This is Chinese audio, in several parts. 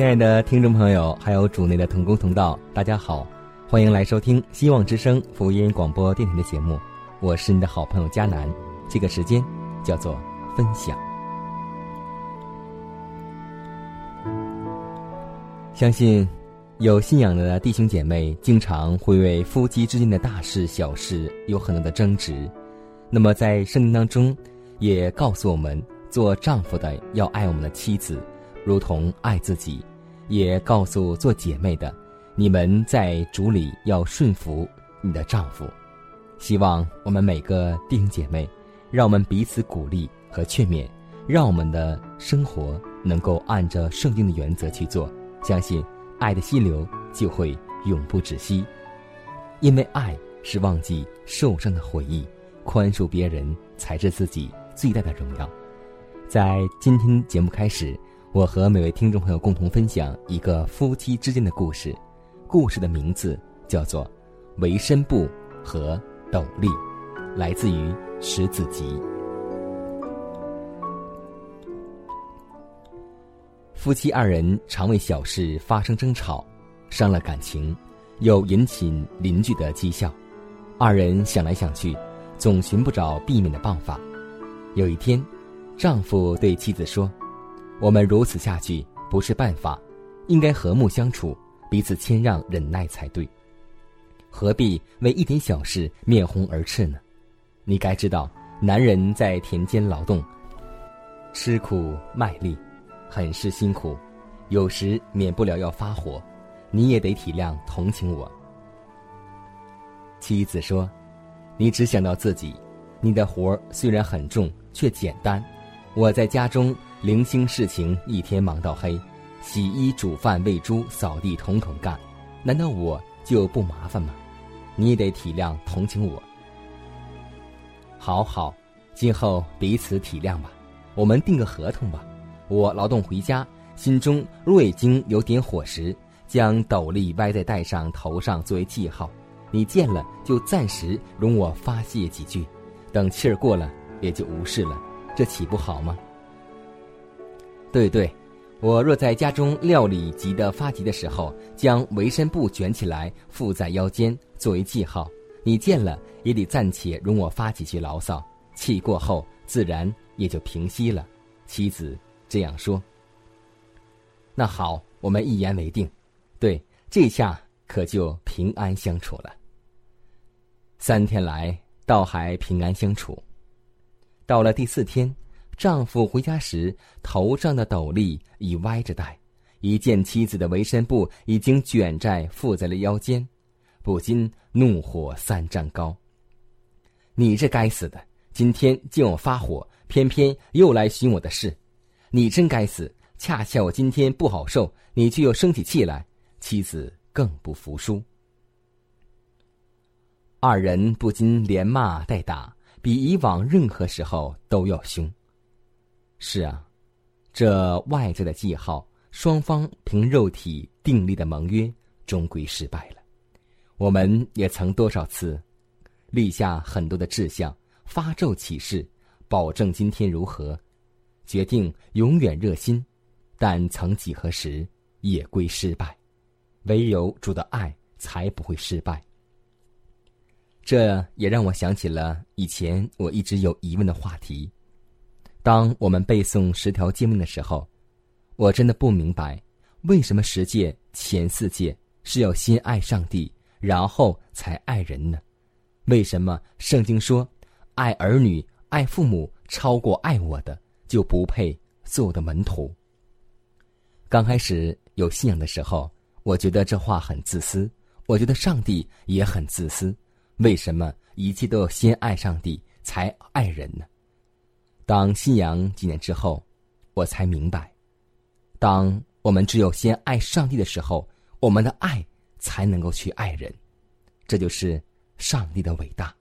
亲爱的听众朋友，还有主内的同工同道，大家好，欢迎来收听希望之声福音广播电台的节目，我是你的好朋友佳南。这个时间叫做分享。相信有信仰的弟兄姐妹，经常会为夫妻之间的大事小事有很多的争执。那么在圣经当中，也告诉我们，做丈夫的要爱我们的妻子。如同爱自己，也告诉做姐妹的，你们在主里要顺服你的丈夫。希望我们每个弟兄姐妹，让我们彼此鼓励和劝勉，让我们的生活能够按着圣经的原则去做。相信爱的溪流就会永不止息，因为爱是忘记受伤的回忆，宽恕别人才是自己最大的荣耀。在今天节目开始。我和每位听众朋友共同分享一个夫妻之间的故事，故事的名字叫做《维申布和斗笠》，来自于十子集。夫妻二人常为小事发生争吵，伤了感情，又引起邻居的讥笑。二人想来想去，总寻不着避免的办法。有一天，丈夫对妻子说。我们如此下去不是办法，应该和睦相处，彼此谦让忍耐才对。何必为一点小事面红耳赤呢？你该知道，男人在田间劳动，吃苦卖力，很是辛苦，有时免不了要发火，你也得体谅同情我。妻子说：“你只想到自己，你的活虽然很重，却简单。我在家中。”零星事情一天忙到黑，洗衣、煮饭、喂猪、扫地，统统干。难道我就不麻烦吗？你也得体谅、同情我。好好，今后彼此体谅吧。我们定个合同吧。我劳动回家，心中若已经有点火时，将斗笠歪在带上头上作为记号。你见了就暂时容我发泄几句，等气儿过了也就无事了。这岂不好吗？对对，我若在家中料理急得发急的时候，将围身布卷起来附在腰间作为记号，你见了也得暂且容我发几句牢骚，气过后自然也就平息了。妻子这样说。那好，我们一言为定。对，这下可就平安相处了。三天来倒还平安相处，到了第四天。丈夫回家时，头上的斗笠已歪着戴，一见妻子的围身布已经卷在附在了腰间，不禁怒火三丈高。你这该死的，今天见我发火，偏偏又来寻我的事，你真该死！恰恰我今天不好受，你却又生起气来。妻子更不服输，二人不禁连骂带打，比以往任何时候都要凶。是啊，这外在的记号，双方凭肉体订立的盟约，终归失败了。我们也曾多少次立下很多的志向，发咒起誓，保证今天如何，决定永远热心，但曾几何时也归失败。唯有主的爱才不会失败。这也让我想起了以前我一直有疑问的话题。当我们背诵十条诫命的时候，我真的不明白，为什么十诫前四诫是要先爱上帝，然后才爱人呢？为什么圣经说，爱儿女、爱父母超过爱我的，就不配做我的门徒？刚开始有信仰的时候，我觉得这话很自私，我觉得上帝也很自私。为什么一切都要先爱上帝才爱人呢？当信仰几年之后，我才明白，当我们只有先爱上帝的时候，我们的爱才能够去爱人。这就是上帝的伟大。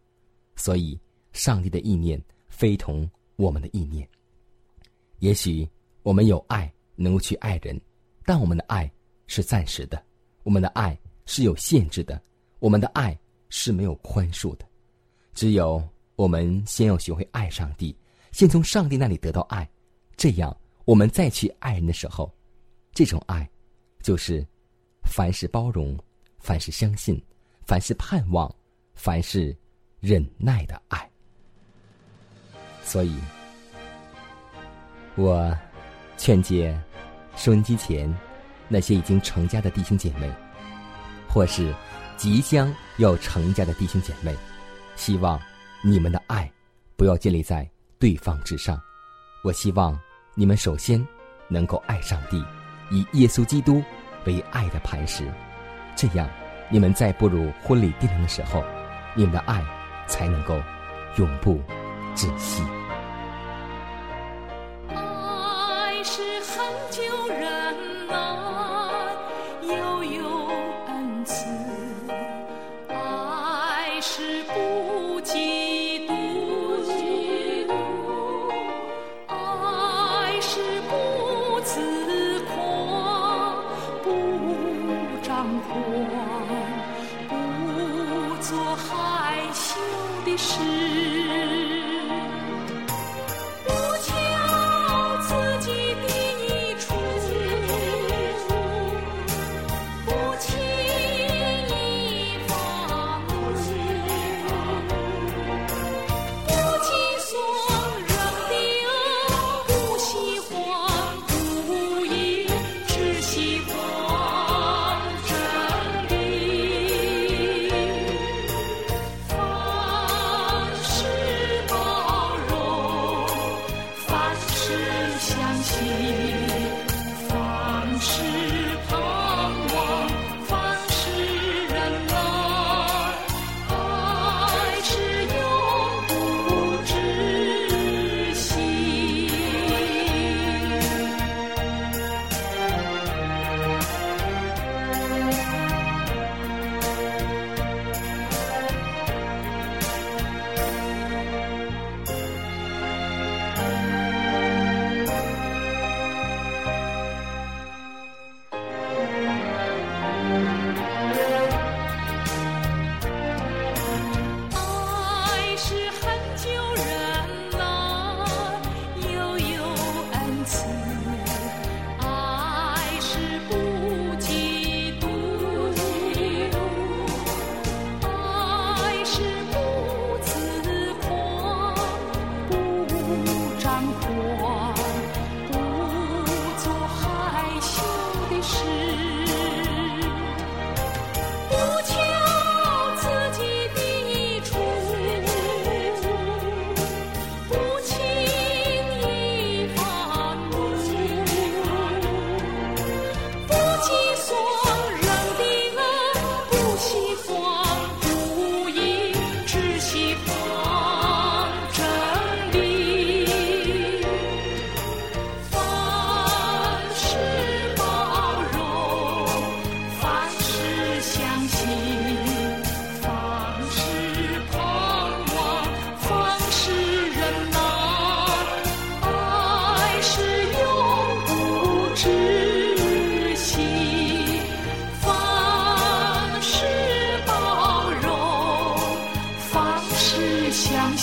所以，上帝的意念非同我们的意念。也许我们有爱能够去爱人，但我们的爱是暂时的，我们的爱是有限制的，我们的爱是没有宽恕的。只有我们先要学会爱上帝。先从上帝那里得到爱，这样我们再去爱人的时候，这种爱，就是凡是包容、凡是相信、凡是盼望、凡是忍耐的爱。所以，我劝诫收音机前那些已经成家的弟兄姐妹，或是即将要成家的弟兄姐妹，希望你们的爱不要建立在。对方之上。我希望你们首先能够爱上帝以耶稣基督为爱的磐石。这样你们在步入婚礼殿堂的时候你们的爱才能够永不止息。爱是恒久忍耐又有恩赐。爱是不及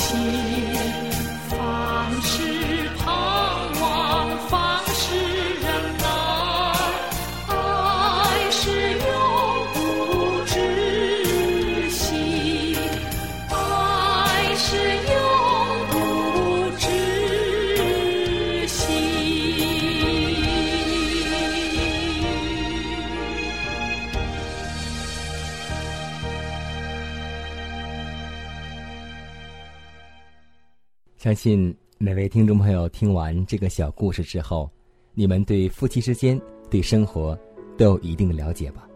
心。相信每位听众朋友听完这个小故事之后，你们对夫妻之间、对生活都有一定的了解吧？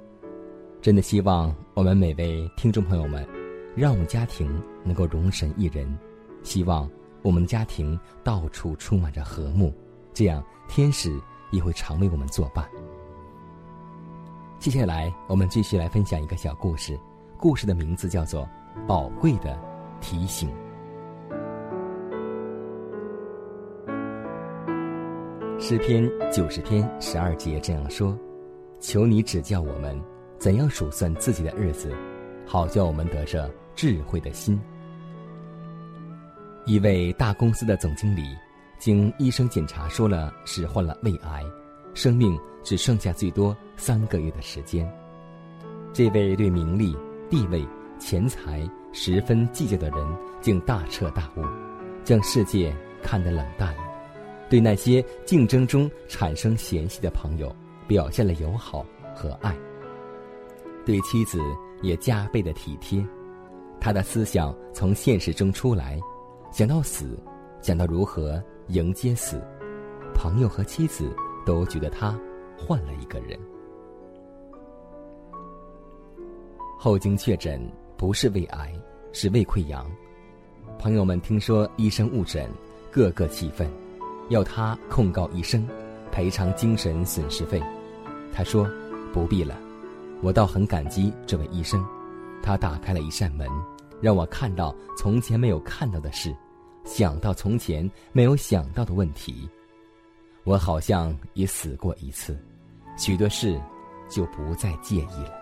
真的希望我们每位听众朋友们，让我们家庭能够容神一人，希望我们的家庭到处充满着和睦，这样天使也会常为我们作伴。接下来，我们继续来分享一个小故事，故事的名字叫做《宝贵的提醒》。诗篇九十篇十二节这样说：“求你指教我们，怎样数算自己的日子，好叫我们得着智慧的心。”一位大公司的总经理，经医生检查说了是患了胃癌，生命只剩下最多三个月的时间。这位对名利、地位、钱财十分计较的人，竟大彻大悟，将世界看得冷淡了。对那些竞争中产生嫌隙的朋友，表现了友好和爱。对妻子也加倍的体贴，他的思想从现实中出来，想到死，想到如何迎接死，朋友和妻子都觉得他换了一个人。后经确诊，不是胃癌，是胃溃疡。朋友们听说医生误诊，个个气愤。要他控告医生，赔偿精神损失费。他说：“不必了，我倒很感激这位医生，他打开了一扇门，让我看到从前没有看到的事，想到从前没有想到的问题。我好像也死过一次，许多事就不再介意了。”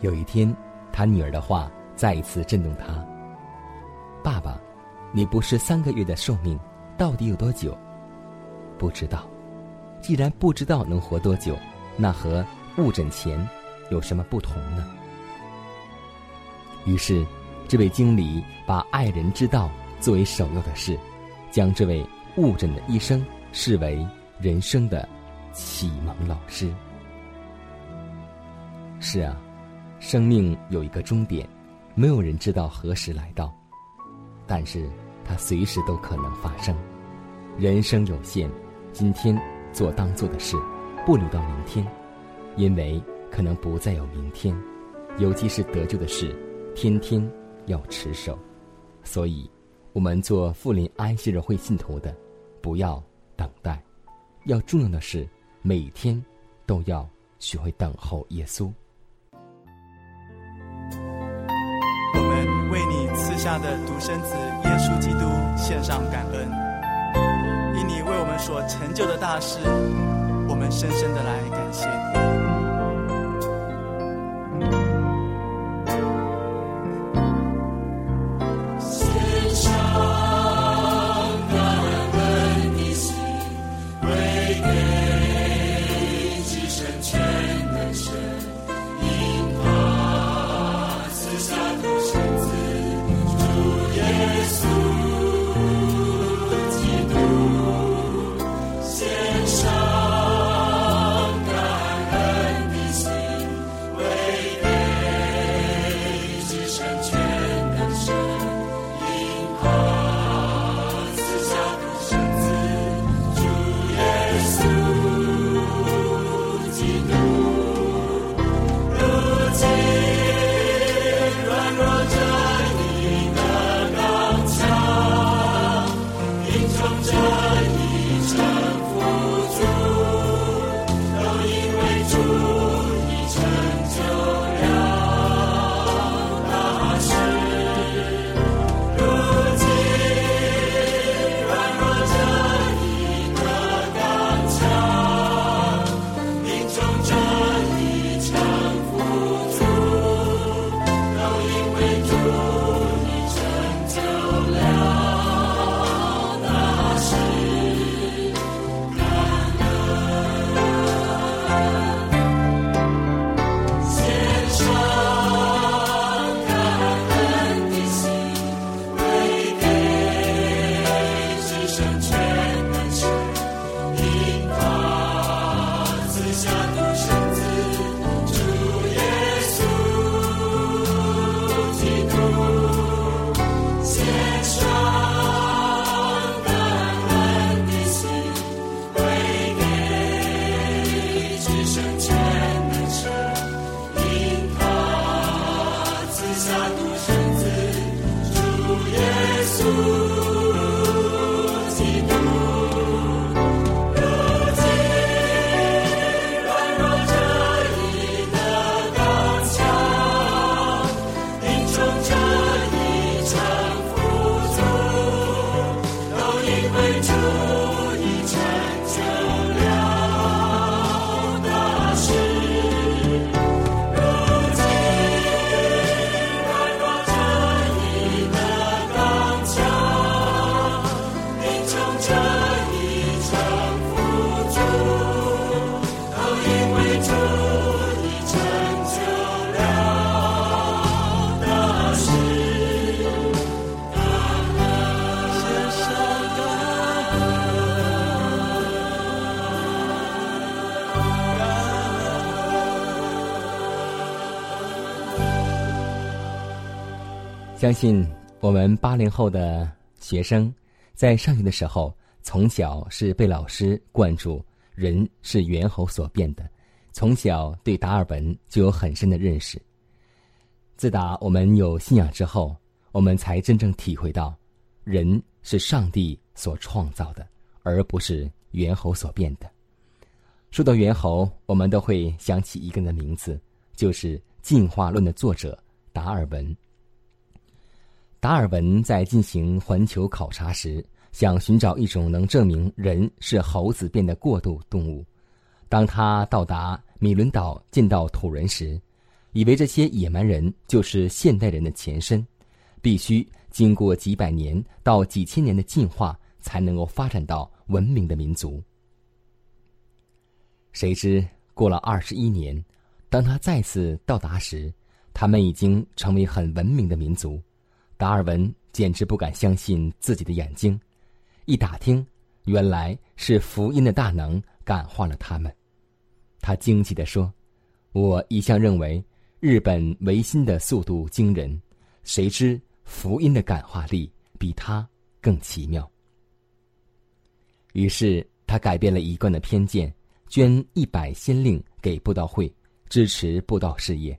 有一天，他女儿的话再一次震动他：“爸爸。”你不是三个月的寿命，到底有多久？不知道。既然不知道能活多久，那和误诊前有什么不同呢？于是，这位经理把爱人之道作为首要的事，将这位误诊的医生视为人生的启蒙老师。是啊，生命有一个终点，没有人知道何时来到。但是，它随时都可能发生。人生有限，今天做当做的事，不留到明天，因为可能不再有明天。尤其是得救的事，天天要持守。所以，我们做富林安息日会信徒的，不要等待，要重要的是每天都要学会等候耶稣。下的独生子耶稣基督献上感恩，因你为我们所成就的大事，我们深深的来感谢你。相信我们八零后的学生，在上学的时候，从小是被老师灌注“人是猿猴所变的”，从小对达尔文就有很深的认识。自打我们有信仰之后，我们才真正体会到，人是上帝所创造的，而不是猿猴所变的。说到猿猴，我们都会想起一个人的名字，就是进化论的作者达尔文。达尔文在进行环球考察时，想寻找一种能证明人是猴子变的过渡动物。当他到达米伦岛见到土人时，以为这些野蛮人就是现代人的前身，必须经过几百年到几千年的进化，才能够发展到文明的民族。谁知过了二十一年，当他再次到达时，他们已经成为很文明的民族。达尔文简直不敢相信自己的眼睛，一打听，原来是福音的大能感化了他们。他惊奇地说：“我一向认为日本维新的速度惊人，谁知福音的感化力比他更奇妙。”于是他改变了一贯的偏见，捐一百先令给布道会，支持布道事业。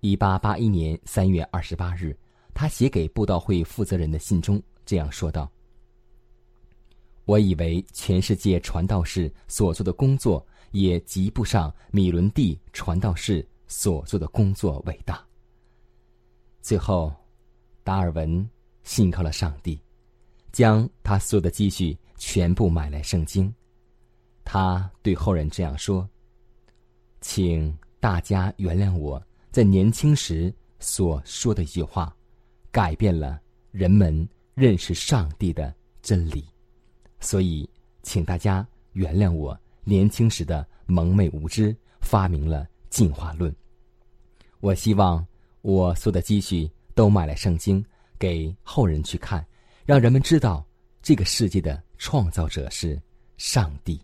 一八八一年三月二十八日。他写给布道会负责人的信中这样说道：“我以为全世界传道士所做的工作也及不上米伦蒂传道士所做的工作伟大。”最后，达尔文信靠了上帝，将他所有的积蓄全部买来圣经。他对后人这样说：“请大家原谅我在年轻时所说的一句话。”改变了人们认识上帝的真理，所以请大家原谅我年轻时的蒙昧无知，发明了进化论。我希望我所有的积蓄都买来圣经，给后人去看，让人们知道这个世界的创造者是上帝。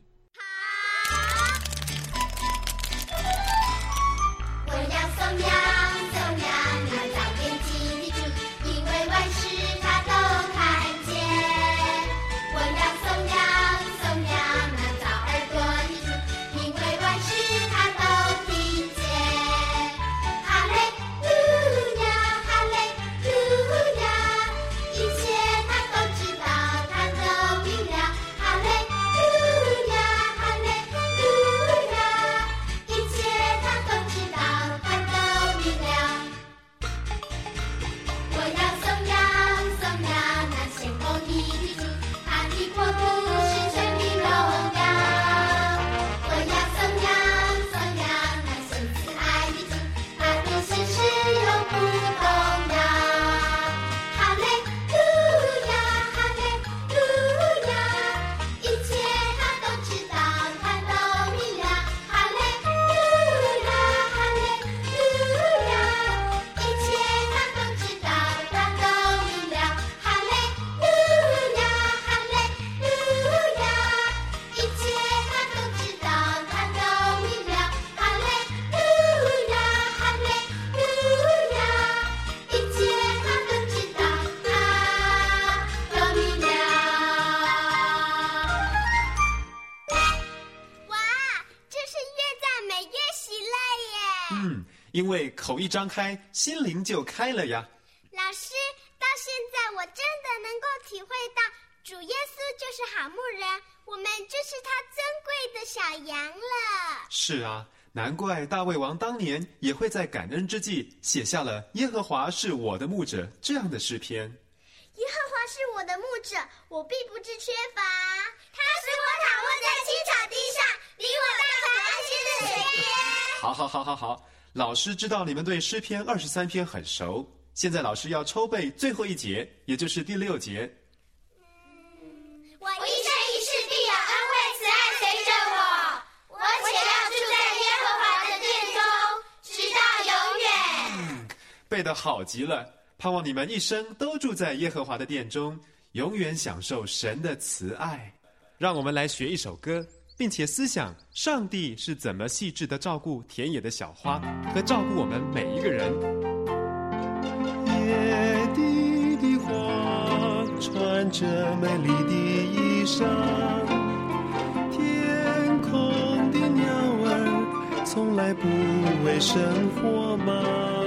口一张开，心灵就开了呀。老师，到现在，我真的能够体会到，主耶稣就是好牧人，我们就是他尊贵的小羊了。是啊，难怪大卫王当年也会在感恩之际写下了“耶和华是我的牧者”这样的诗篇。耶和华是我的牧者，我必不致缺乏。他使我躺卧在青草地上，领我到可安歇的水边。好，好，好，好，好。老师知道你们对诗篇二十三篇很熟，现在老师要抽背最后一节，也就是第六节。我一生一世必有恩惠慈爱随着我，我且要住在耶和华的殿中，直到永远。背得好极了，盼望你们一生都住在耶和华的殿中，永远享受神的慈爱。让我们来学一首歌，并且思想上帝是怎么细致的照顾田野的小花和照顾我们每一个人。野地的花穿着美丽的衣裳，天空的鸟儿从来不为生活忙。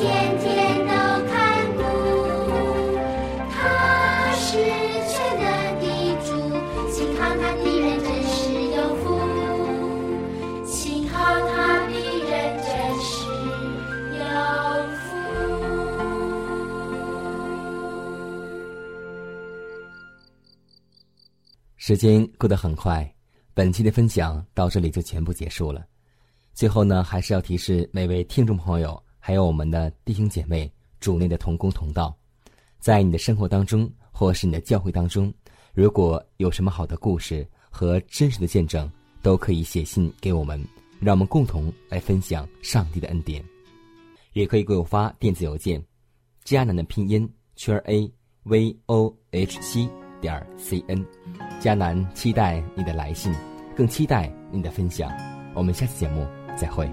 天天都看顾它是全能的主幸好他的人真是有福。幸好他的人真是有福。时间过得很快本期的分享到这里就全部结束了。最后呢还是要提示每位听众朋友还有我们的弟兄姐妹、主内的同工同道，在你的生活当中，或是你的教会当中，如果有什么好的故事和真实的见证，都可以写信给我们，让我们共同来分享上帝的恩典。也可以给我发电子邮件，迦南的拼音圈 a v o h c 点 c n。迦南期待你的来信，更期待你的分享。我们下次节目再会。